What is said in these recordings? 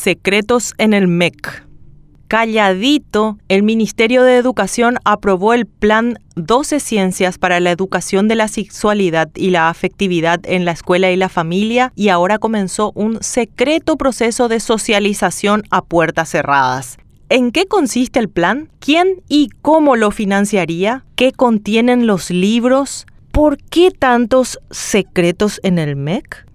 Secretos en el MEC. Calladito, el Ministerio de Educación aprobó el Plan 12 Ciencias para la Educación de la Sexualidad y la Afectividad en la Escuela y la Familia y ahora comenzó un secreto proceso de socialización a puertas cerradas. ¿En qué consiste el plan? ¿Quién y cómo lo financiaría? ¿Qué contienen los libros? ¿Por qué tantos secretos en el MEC?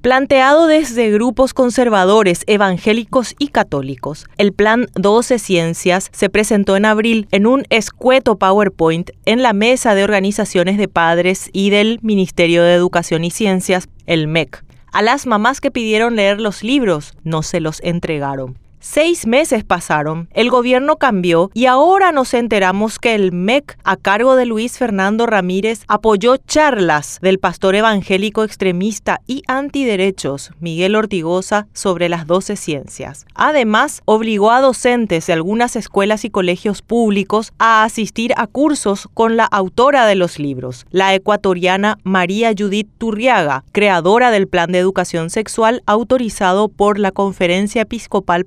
Planteado desde grupos conservadores, evangélicos y católicos, el Plan 12 Ciencias se presentó en abril en un escueto PowerPoint en la mesa de organizaciones de padres y del Ministerio de Educación y Ciencias, el MEC. A las mamás que pidieron leer los libros no se los entregaron. Seis meses pasaron, el gobierno cambió y ahora nos enteramos que el MEC, a cargo de Luis Fernando Ramírez, apoyó charlas del pastor evangélico extremista y antiderechos Miguel Ortigosa sobre las doce ciencias. Además, obligó a docentes de algunas escuelas y colegios públicos a asistir a cursos con la autora de los libros, la ecuatoriana María Judith Turriaga, creadora del Plan de Educación Sexual autorizado por la Conferencia Episcopal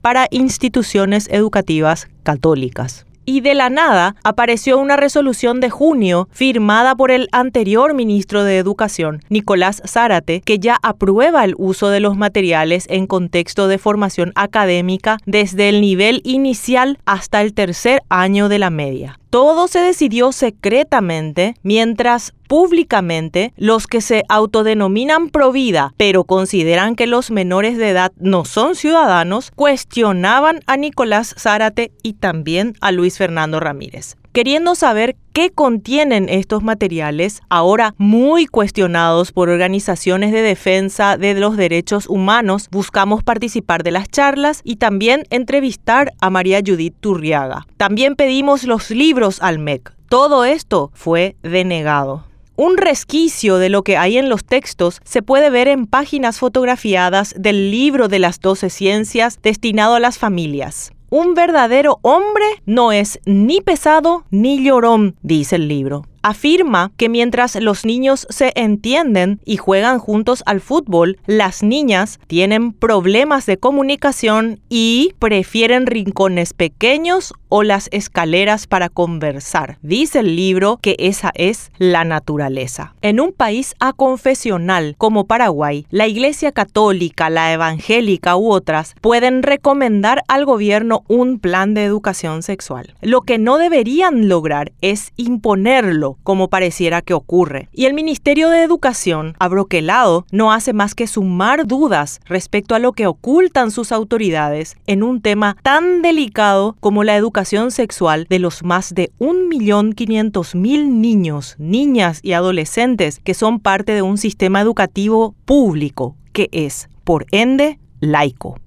para instituciones educativas católicas y de la nada apareció una resolución de junio firmada por el anterior ministro de Educación, Nicolás Zárate, que ya aprueba el uso de los materiales en contexto de formación académica desde el nivel inicial hasta el tercer año de la media. Todo se decidió secretamente, mientras públicamente los que se autodenominan provida, pero consideran que los menores de edad no son ciudadanos, cuestionaban a Nicolás Zárate y también a Luis Fernando Ramírez queriendo saber qué contienen estos materiales, ahora muy cuestionados por organizaciones de defensa de los derechos humanos, buscamos participar de las charlas y también entrevistar a María Judith Turriaga. También pedimos los libros al MEC. Todo esto fue denegado. Un resquicio de lo que hay en los textos se puede ver en páginas fotografiadas del libro de las doce ciencias destinado a las familias. Un verdadero hombre no es ni pesado ni llorón, dice el libro afirma que mientras los niños se entienden y juegan juntos al fútbol, las niñas tienen problemas de comunicación y prefieren rincones pequeños o las escaleras para conversar. Dice el libro que esa es la naturaleza. En un país aconfesional como Paraguay, la Iglesia Católica, la Evangélica u otras pueden recomendar al gobierno un plan de educación sexual. Lo que no deberían lograr es imponerlo como pareciera que ocurre. Y el Ministerio de Educación, abroquelado, no hace más que sumar dudas respecto a lo que ocultan sus autoridades en un tema tan delicado como la educación sexual de los más de 1.500.000 niños, niñas y adolescentes que son parte de un sistema educativo público que es, por ende, laico.